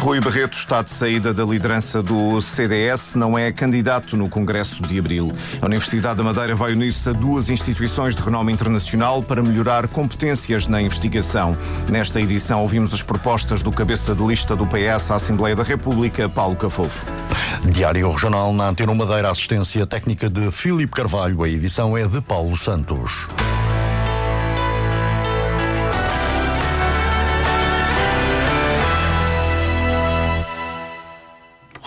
Rui Barreto está de saída da liderança do CDS, não é candidato no Congresso de Abril. A Universidade da Madeira vai unir-se a duas instituições de renome internacional para melhorar competências na investigação. Nesta edição ouvimos as propostas do cabeça de lista do PS à Assembleia da República, Paulo Cafofo. Diário Regional na Antena 1 Madeira, assistência técnica de Filipe Carvalho. A edição é de Paulo Santos.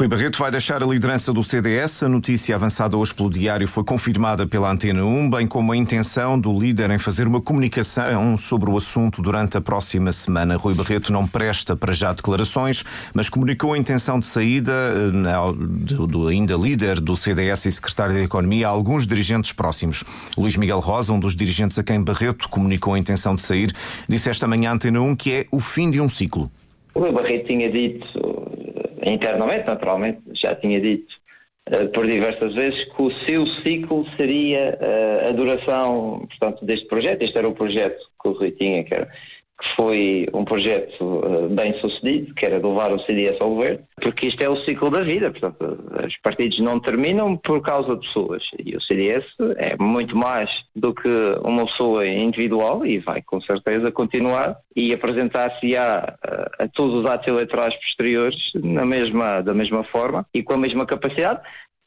Rui Barreto vai deixar a liderança do CDS. A notícia avançada hoje pelo Diário foi confirmada pela Antena 1, bem como a intenção do líder em fazer uma comunicação sobre o assunto durante a próxima semana. Rui Barreto não presta para já declarações, mas comunicou a intenção de saída eh, do, ainda líder do CDS e secretário da Economia a alguns dirigentes próximos. Luís Miguel Rosa, um dos dirigentes a quem Barreto comunicou a intenção de sair, disse esta manhã à Antena 1 que é o fim de um ciclo. O Rui Barreto tinha dito internamente, naturalmente, já tinha dito uh, por diversas vezes que o seu ciclo seria uh, a duração, portanto, deste projeto. Este era o projeto que o Rui tinha, que era que foi um projeto uh, bem sucedido, que era de levar o CDS ao governo, porque isto é o ciclo da vida, portanto, os partidos não terminam por causa de pessoas, e o CDS é muito mais do que uma pessoa individual e vai com certeza continuar e apresentar-se a, a, a todos os atos eleitorais posteriores na mesma, da mesma forma e com a mesma capacidade,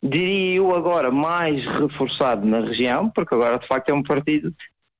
diria eu agora mais reforçado na região, porque agora de facto é um partido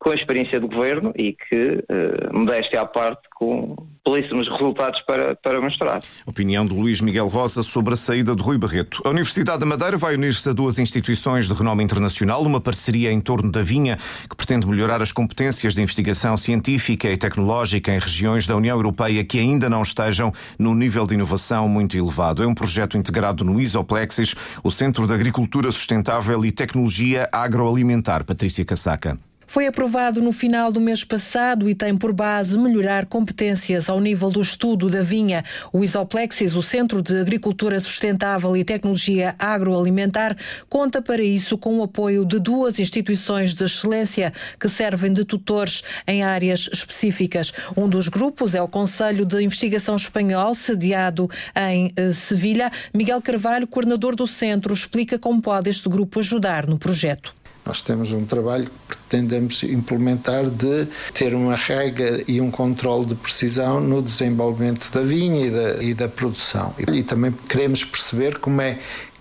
com a experiência do governo e que, uh, modéstia à parte, com belíssimos resultados para, para mostrar. Opinião de Luís Miguel Rosa sobre a saída de Rui Barreto. A Universidade da Madeira vai unir-se a duas instituições de renome internacional, uma parceria em torno da vinha que pretende melhorar as competências de investigação científica e tecnológica em regiões da União Europeia que ainda não estejam num nível de inovação muito elevado. É um projeto integrado no Isoplexis, o Centro de Agricultura Sustentável e Tecnologia Agroalimentar. Patrícia Casaca. Foi aprovado no final do mês passado e tem por base melhorar competências ao nível do estudo da vinha. O Isoplexis, o Centro de Agricultura Sustentável e Tecnologia Agroalimentar, conta para isso com o apoio de duas instituições de excelência que servem de tutores em áreas específicas. Um dos grupos é o Conselho de Investigação Espanhol, sediado em eh, Sevilha. Miguel Carvalho, coordenador do centro, explica como pode este grupo ajudar no projeto. Nós temos um trabalho que pretendemos implementar de ter uma regra e um controle de precisão no desenvolvimento da vinha e da, e da produção. E também queremos perceber como é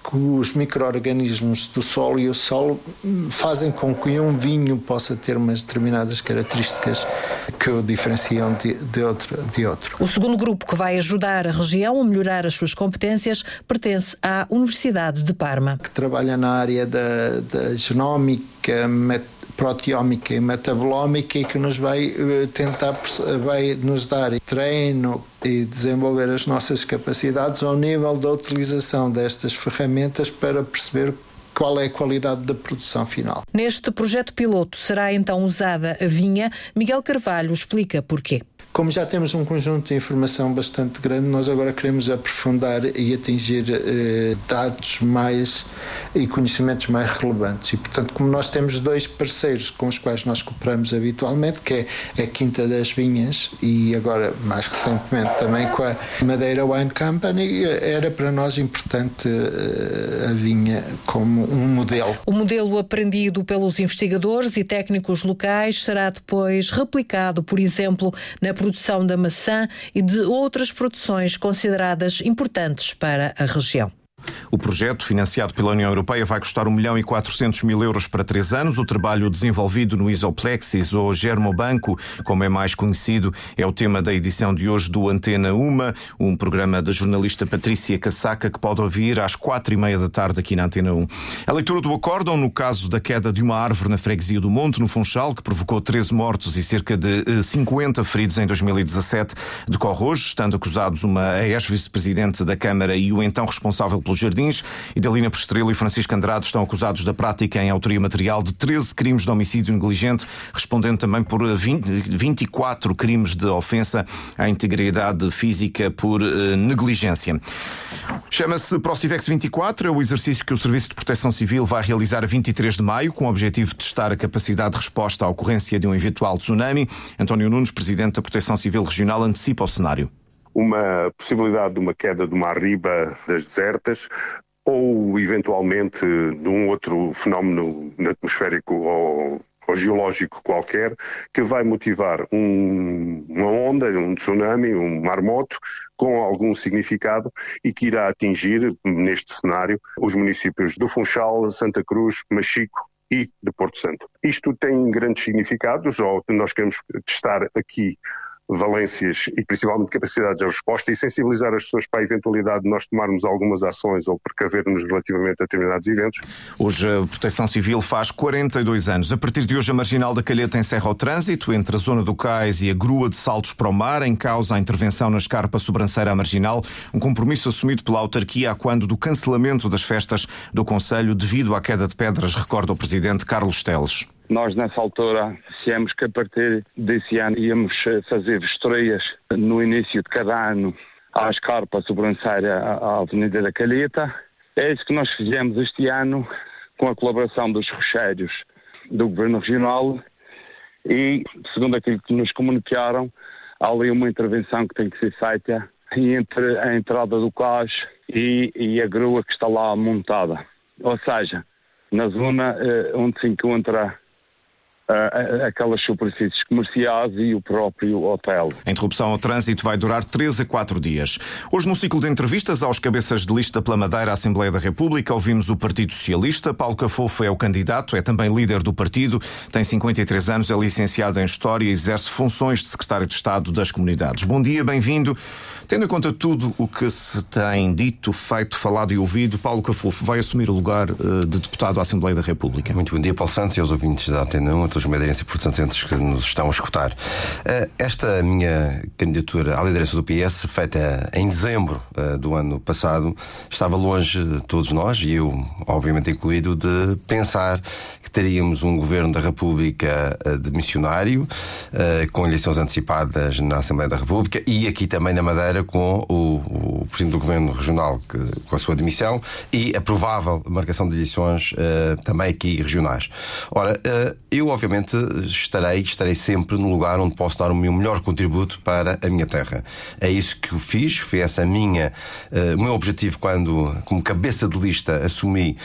que os micro-organismos do solo e o solo fazem com que um vinho possa ter umas determinadas características que o diferenciam de, de, outro, de outro. O segundo grupo que vai ajudar a região a melhorar as suas competências pertence à Universidade de Parma. Que trabalha na área da, da genómica, proteómica e metabolómica e que nos vai eh, tentar vai nos dar treino e desenvolver as nossas capacidades ao nível da utilização destas ferramentas para perceber qual é a qualidade da produção final. Neste projeto piloto será então usada a vinha. Miguel Carvalho explica porquê. Como já temos um conjunto de informação bastante grande, nós agora queremos aprofundar e atingir eh, dados mais e conhecimentos mais relevantes. E, portanto, como nós temos dois parceiros com os quais nós cooperamos habitualmente, que é a Quinta das Vinhas e agora, mais recentemente, também com a Madeira Wine Company, era para nós importante eh, a vinha como um modelo. O modelo aprendido pelos investigadores e técnicos locais será depois replicado, por exemplo, na produção da maçã e de outras produções consideradas importantes para a região. O projeto, financiado pela União Europeia, vai custar 1 milhão e 400 mil euros para três anos. O trabalho desenvolvido no Isoplexis ou Germobanco, como é mais conhecido, é o tema da edição de hoje do Antena Uma, um programa da jornalista Patrícia Casaca que pode ouvir às quatro e meia da tarde aqui na Antena 1. A leitura do acórdão no caso da queda de uma árvore na freguesia do Monte, no Funchal, que provocou 13 mortos e cerca de 50 eh, feridos em 2017, decorre hoje, estando acusados uma ex-vice-presidente da Câmara e o então responsável pelo Jardins, Idalina Pestrelo e Francisco Andrade estão acusados da prática em autoria material de 13 crimes de homicídio negligente, respondendo também por 20, 24 crimes de ofensa à integridade física por uh, negligência. Chama-se Procivex 24, é o exercício que o Serviço de Proteção Civil vai realizar a 23 de maio, com o objetivo de testar a capacidade de resposta à ocorrência de um eventual tsunami. António Nunes, Presidente da Proteção Civil Regional, antecipa o cenário uma possibilidade de uma queda de uma arriba das desertas ou eventualmente de um outro fenómeno atmosférico ou, ou geológico qualquer que vai motivar um, uma onda, um tsunami, um marmoto com algum significado e que irá atingir, neste cenário, os municípios do Funchal, Santa Cruz, Machico e de Porto Santo. Isto tem grandes significados, ou nós queremos testar aqui valências e principalmente capacidades de resposta e sensibilizar as pessoas para a eventualidade de nós tomarmos algumas ações ou precavermos relativamente a determinados eventos. Hoje a Proteção Civil faz 42 anos. A partir de hoje a Marginal da Calheta encerra o trânsito entre a zona do Cais e a Grua de Saltos para o Mar, em causa a intervenção na escarpa sobranceira à Marginal, um compromisso assumido pela autarquia a quando do cancelamento das festas do Conselho devido à queda de pedras, recorda o Presidente Carlos Teles. Nós, nessa altura, dissemos que a partir desse ano íamos eh, fazer vistorias no início de cada ano à escarpa sobranceira à Avenida da Calheta. É isso que nós fizemos este ano com a colaboração dos rocheiros do Governo Regional e, segundo aquilo que nos comunicaram, há ali uma intervenção que tem que ser feita entre a entrada do cais e, e a grua que está lá montada. Ou seja, na zona eh, onde se encontra aquelas superfícies comerciais e o próprio hotel. A interrupção ao trânsito vai durar 3 a 4 dias. Hoje, no ciclo de entrevistas aos cabeças de lista pela Madeira à Assembleia da República, ouvimos o Partido Socialista. Paulo Cafofo é o candidato, é também líder do partido, tem 53 anos, é licenciado em História e exerce funções de secretário de Estado das Comunidades. Bom dia, bem-vindo. Tendo em conta tudo o que se tem dito, feito, falado e ouvido, Paulo Cafofo vai assumir o lugar uh, de deputado à Assembleia da República. Muito bom dia, Paulo Santos e aos ouvintes da Antena 1, a todos os madeirenses e portantos que nos estão a escutar. Uh, esta minha candidatura à liderança do PS, feita em dezembro uh, do ano passado, estava longe de todos nós, e eu, obviamente incluído, de pensar teríamos um governo da República de missionário, com eleições antecipadas na Assembleia da República e aqui também na Madeira com o, Presidente do Governo Regional com a sua demissão e a provável marcação de eleições uh, também aqui regionais. Ora, eu obviamente estarei, estarei sempre no lugar onde posso dar o meu melhor contributo para a minha terra. É isso que eu fiz, foi essa minha, o meu objetivo quando, como cabeça de lista, assumi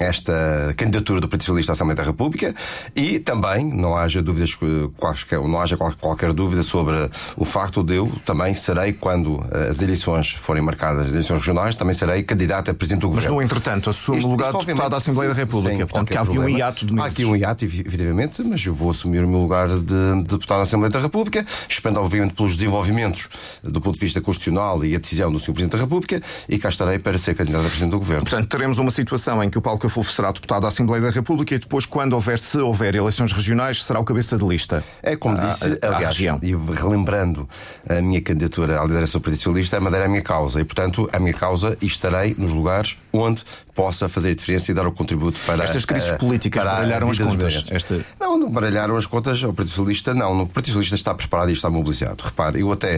esta candidatura do Partido Socialista à Assembleia da República e também, não haja dúvidas, quaisquer, não haja qualquer dúvida sobre o facto de eu também serei, quando eh, as eleições forem marcadas, as eleições regionais, também serei candidato a presidente do governo. Mas, no entretanto, assume o lugar de deputado da Assembleia da República. Portanto, há aqui um hiato de meses. Há aqui um hiato, evidentemente, mas eu vou assumir o meu lugar de, de deputado da Assembleia da República, esperando, obviamente, pelos desenvolvimentos do ponto de vista constitucional e a decisão do Sr. Presidente da República, e cá estarei para ser candidato a presidente do governo. Portanto, teremos uma situação em que o Paulo Cafufo será deputado da Assembleia da República e depois, quando houver, se houver eleições regionais, será o cabeça de lista. É como disse, a, a, aliás, e relembrando a minha candidatura à liderança do Partido Socialista, a Madeira é a minha causa e, portanto, a minha causa e estarei nos lugares onde possa fazer a diferença e dar o contributo para. Estas crises políticas baralharam as contas. Esta... Não, não baralharam as contas. O Partido Socialista, não. O Partido Socialista está preparado e está mobilizado. Repare, eu até,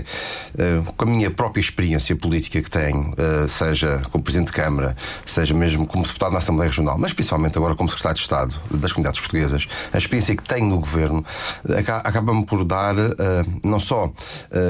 uh, com a minha própria experiência política que tenho, uh, seja como Presidente de Câmara, seja mesmo como deputado na Assembleia Regional, mas principalmente agora como Secretário de Estado das Comunidades Portuguesas, a experiência que tenho no Governo acaba-me por dar uh, não só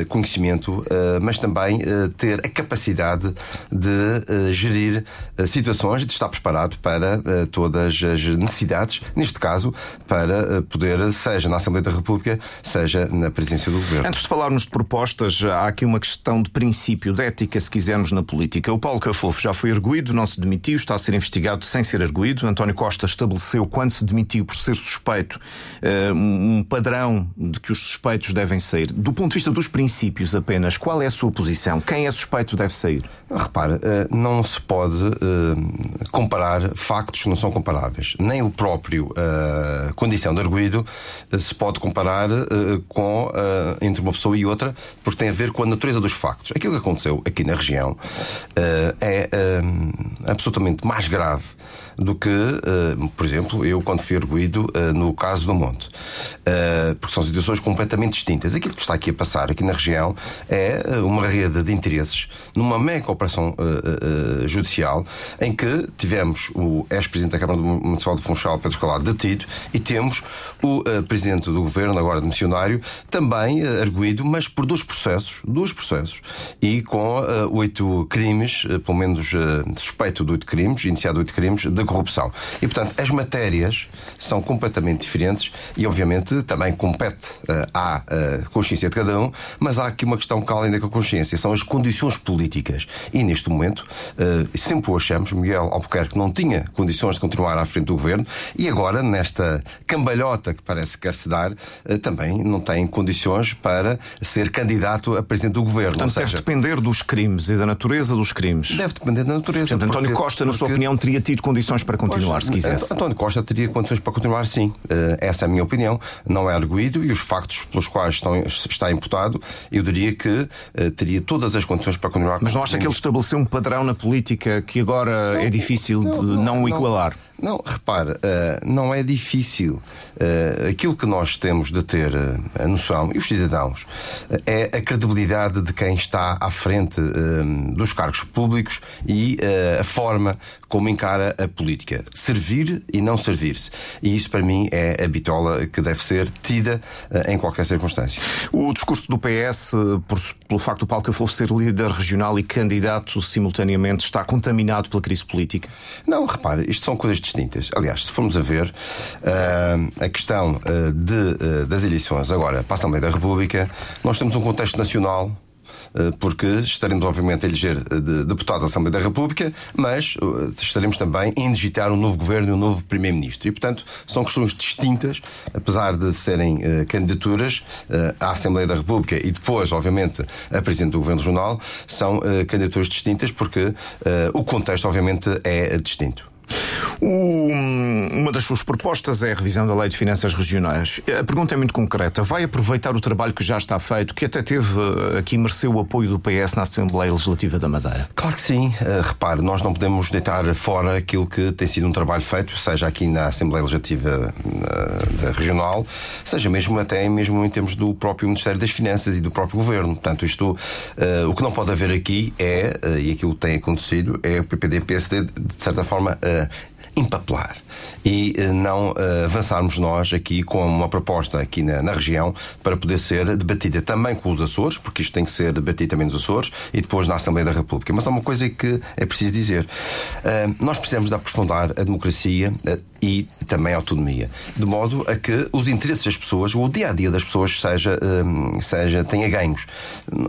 conhecimento, mas também ter a capacidade de gerir situações de estar preparado para uh, todas as necessidades, neste caso, para uh, poder, seja na Assembleia da República, seja na presidência do Governo. Antes de falarmos de propostas, há aqui uma questão de princípio, de ética, se quisermos, na política. O Paulo Cafofo já foi erguido, não se demitiu, está a ser investigado sem ser erguido. António Costa estabeleceu, quando se demitiu por ser suspeito, uh, um padrão de que os suspeitos devem sair. Do ponto de vista dos princípios apenas, qual é a sua posição? Quem é suspeito deve sair? Repara, não se pode comparar factos que não são comparáveis. Nem o próprio condição de arguído se pode comparar com entre uma pessoa e outra, porque tem a ver com a natureza dos factos. Aquilo que aconteceu aqui na região é absolutamente mais grave do que, uh, por exemplo, eu quando fui arguído uh, no caso do Monte. Uh, porque são situações completamente distintas. Aquilo que está aqui a passar, aqui na região, é uma rede de interesses numa mega operação judicial em que tivemos o ex-presidente da Câmara Municipal de Funchal, Pedro Calado, detido e temos o presidente do governo, agora de missionário, também arguído, mas por dois processos, dois processos, e com oito crimes, pelo menos suspeito de oito crimes, iniciado oito crimes, de corrupção. E, portanto, as matérias são completamente diferentes e, obviamente, também compete uh, à uh, consciência de cada um, mas há aqui uma questão que, além da consciência, são as condições políticas. E, neste momento, uh, sempre o achamos, Miguel Albuquerque não tinha condições de continuar à frente do governo e agora, nesta cambalhota que parece que quer se dar, também não tem condições para ser candidato a presidente do governo. Portanto, seja, deve depender dos crimes e da natureza dos crimes. Deve depender da natureza. Portanto, António Costa, na sua opinião, teria tido condições condições para continuar, pois, se quisesse. António Costa teria condições para continuar, sim. Eh, essa é a minha opinião. Não é arguído e os factos pelos quais estão, está imputado, eu diria que eh, teria todas as condições para continuar. Mas não acha que ele estabeleceu um padrão na política que agora não, é difícil não, de não, não igualar? Não, repare, uh, não é difícil. Uh, aquilo que nós temos de ter uh, a noção, e os cidadãos, é a credibilidade de quem está à frente dos cargos públicos e a forma como encara a política. Servir e não servir-se. E isso, para mim, é a bitola que deve ser tida em qualquer circunstância. O discurso do PS, por, pelo facto do Paulo Cafofo ser líder regional e candidato simultaneamente, está contaminado pela crise política? Não, repare, isto são coisas distintas. Aliás, se formos a ver uh, a questão uh, de, das eleições agora para a Assembleia da República, nós temos um contexto nacional porque estaremos, obviamente, a eleger deputado da Assembleia da República, mas estaremos também a indigitar um novo governo e um novo primeiro-ministro. E, portanto, são questões distintas, apesar de serem candidaturas à Assembleia da República e depois, obviamente, a Presidente do Governo Regional, são candidaturas distintas porque o contexto, obviamente, é distinto. O, uma das suas propostas é a revisão da Lei de Finanças Regionais. A pergunta é muito concreta. Vai aproveitar o trabalho que já está feito, que até teve eh, aqui, mereceu o apoio do PS na Assembleia Legislativa da Madeira? Claro que sim. Uh, repare, nós não podemos deitar fora aquilo que tem sido um trabalho feito, seja aqui na Assembleia Legislativa uh, Regional, seja mesmo até mesmo em termos do próprio Ministério das Finanças e do próprio Governo. Portanto, isto, uh, o que não pode haver aqui é, e aquilo que tem acontecido, é o PPD-PSD, de certa forma, Yeah. Empapelar e eh, não uh, avançarmos nós aqui com uma proposta aqui na, na, região para poder ser debatida também com os Açores, porque isto tem que ser debatido também nos Açores e depois na Assembleia da República. Mas há uma coisa que é preciso dizer: uh, nós precisamos de aprofundar a democracia. E também a autonomia, de modo a que os interesses das pessoas, o dia a dia das pessoas, seja, seja tenha ganhos.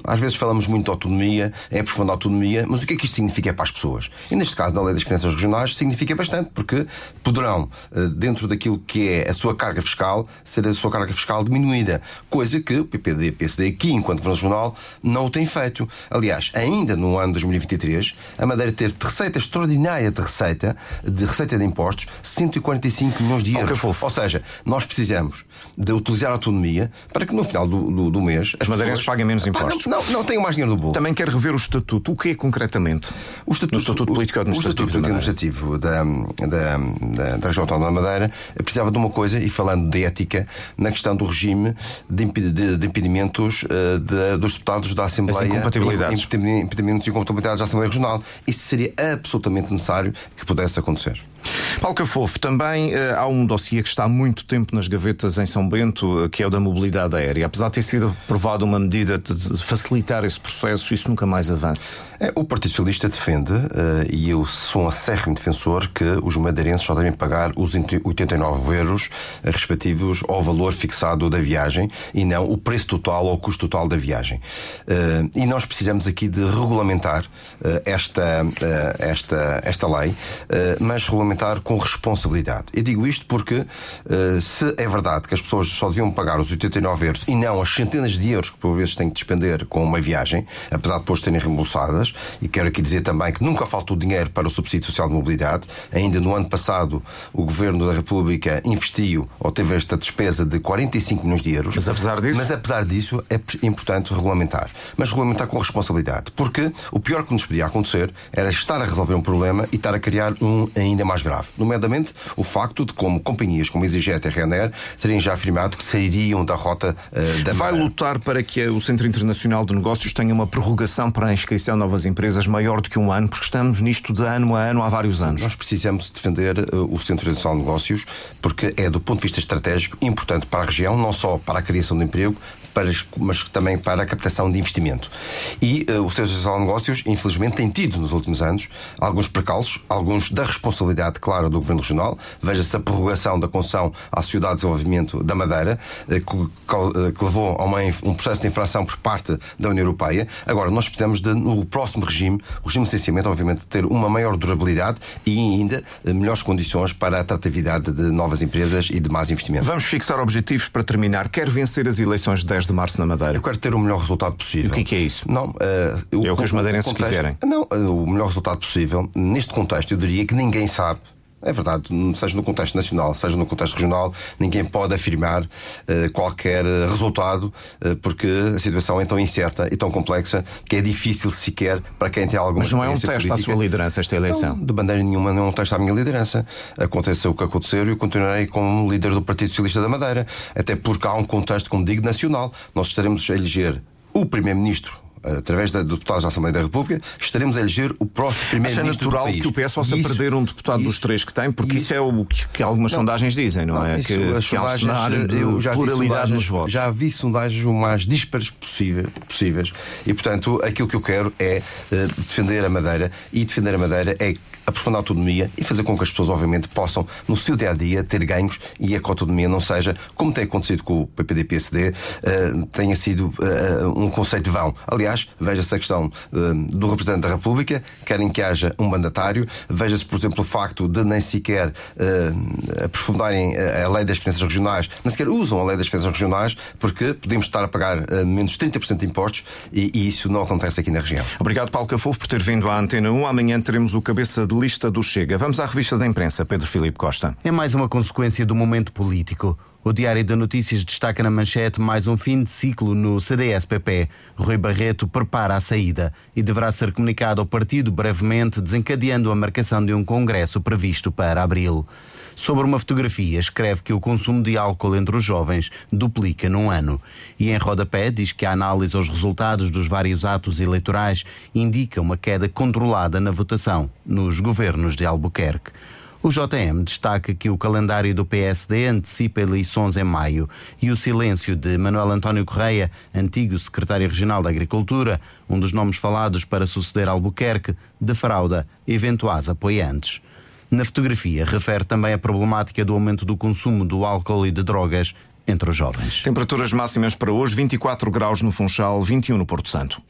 Às vezes falamos muito de autonomia, é aprofundar a autonomia, mas o que é que isto significa para as pessoas? E neste caso, na Lei das Finanças Regionais, significa bastante, porque poderão, eh, dentro daquilo que é a sua carga fiscal, ser a sua carga fiscal diminuída. Coisa que o PPD e PSD aqui, enquanto Governo Regional, não o tem feito. Aliás, ainda no ano 2023, a Madeira teve de receita extraordinária de receita, de receita de impostos, 145 milhões de euros. Ou seja, nós precisamos de utilizar a autonomia para que no final do, do, do mês as madeirenses paguem menos impostos. Não, não, não tenham mais dinheiro no bolso. Também quer rever o estatuto. O que é concretamente? O estatuto, o estatuto político administrativo, o estatuto administrativo da, da, da, da região autónoma da Madeira precisava de uma coisa, e falando de ética, na questão do regime de, de, de impedimentos uh, de, dos deputados da Assembleia. As incompatibilidades. Impedimentos e incompatibilidades da Assembleia Regional. Isso seria absolutamente necessário que pudesse acontecer. Paulo Cafofo, também uh, há um dossiê que está há muito tempo nas gavetas em São Bento, uh, que é o da mobilidade aérea. Apesar de ter sido aprovada uma medida de, facilitar esse processo, isso nunca mais avante. É, o Partido Socialista defende, uh, e eu sou um acérrimo defensor, que os madeirenses só devem pagar os 89 euros respectivos ao valor fixado da viagem e não o preço total ou o custo total da viagem. e nós precisamos aqui de regulamentar esta, esta, esta lei, mas regulamentar regulamentar com responsabilidade. Eu digo isto porque, uh, se é verdade que as pessoas só deviam pagar os 89 euros e não as centenas de euros que por vezes têm que despender com uma viagem, apesar de depois terem reembolsadas, e quero aqui dizer também que nunca faltou dinheiro para o subsídio social de mobilidade. Ainda no ano passado, o Governo da República investiu ou teve esta despesa de 45 milhões de euros. Mas apesar disso, Mas apesar disso é importante regulamentar. Mas regulamentar com responsabilidade. Porque o pior que nos podia acontecer era estar a resolver um problema e estar a criar um ainda mais grave. Nomeadamente o facto de como companhias como EasyJet e Ryanair terem já afirmado que sairiam da rota uh, da Vai lutar para que o Centro Internacional de Negócios tenha uma prorrogação para a inscrição de novas empresas maior do que um ano, porque estamos nisto de ano a ano há vários anos. Nós precisamos defender uh, o Centro Internacional de Negócios porque é, do ponto de vista estratégico, importante para a região, não só para a criação de emprego, para, mas também para a captação de investimento. E uh, o Centro Internacional de Negócios, infelizmente, tem tido nos últimos anos alguns precalços, alguns da responsabilidade, claro, do Governo Regional. Veja-se a prorrogação da concessão à Sociedade de Desenvolvimento da Madeira, uh, que, que, levou a uma, um processo de infração por parte da União Europeia. Agora, nós precisamos de, no próximo regime, o regime de licenciamento, obviamente, ter uma maior durabilidade e ainda melhores condições para a atratividade de novas empresas e de mais investimento. Vamos fixar objetivos para terminar. Quer vencer as eleições de 10 de março na Madeira? Eu quero ter o melhor resultado possível. E o que é, que é isso? Não, uh, é o que os madeirenses contexto, quiserem. Não, uh, o melhor resultado possível. Neste contexto, eu diria que ninguém sabe é verdade, seja no contexto nacional, seja no contexto regional, ninguém pode afirmar uh, qualquer resultado, uh, porque a situação é tão incerta e tão complexa que é difícil sequer para quem tem alguma Mas não é um teste política. à sua liderança esta eleição? Não, de maneira nenhuma não é um teste à minha liderança. Aconteceu o que aconteceu e eu continuarei como líder do Partido Socialista da Madeira. Até porque há um contexto, como digo, nacional. Nós estaremos a eleger o Primeiro-Ministro através da deputados da Assembleia da República, estaremos a eleger o próximo primeiro-ministro natural do país. que o PS possa isso, perder um deputado isso, dos três que tem, porque isso, isso é o que, que algumas não, sondagens dizem, não, não é? Isso, que, as que de eu já pluralidade nos votos. Já vi sondagens o mais dispares possível, possíveis e, portanto, aquilo que eu quero é uh, defender a Madeira e defender a Madeira é aprofundar a autonomia e fazer com que as pessoas, obviamente, possam, no seu dia a dia, ter ganhos e a autonomia não seja, como tem acontecido com o PPD-PSD, uh, tenha sido uh, um conceito vão. Aliás, veja-se a questão uh, do representante da República, querem que haja um mandatário, veja-se, por exemplo, o facto de nem sequer aprofundarem a lei das finanças regionais, nem sequer usam a lei das finanças regionais, porque podemos estar a pagar menos 30% de impostos e, e, isso não acontece aqui na região. Obrigado, Paulo Cafofo, por ter vindo à Antena 1. Amanhã teremos o cabeça de lista do Chega. Vamos à revista da imprensa, Pedro Filipe Costa. É mais uma consequência do momento político. O Diário de Notícias destaca na manchete mais um fim de ciclo no CDS-PP. Rui Barreto prepara a saída e deverá ser comunicado ao partido brevemente, desencadeando a marcação de um congresso previsto para abril. Sobre uma fotografia, escreve que o consumo de álcool entre os jovens duplica num ano. E em rodapé diz que a análise aos resultados dos vários atos eleitorais indica uma queda controlada na votação nos governos de Albuquerque. O JM destaca que o calendário do PSD antecipa eleições em maio e o silêncio de Manuel António Correia, antigo secretário regional da Agricultura, um dos nomes falados para suceder Albuquerque, defrauda eventuais apoiantes. Na fotografia, refere também a problemática do aumento do consumo do álcool e de drogas entre os jovens. Temperaturas máximas para hoje: 24 graus no Funchal, 21 no Porto Santo.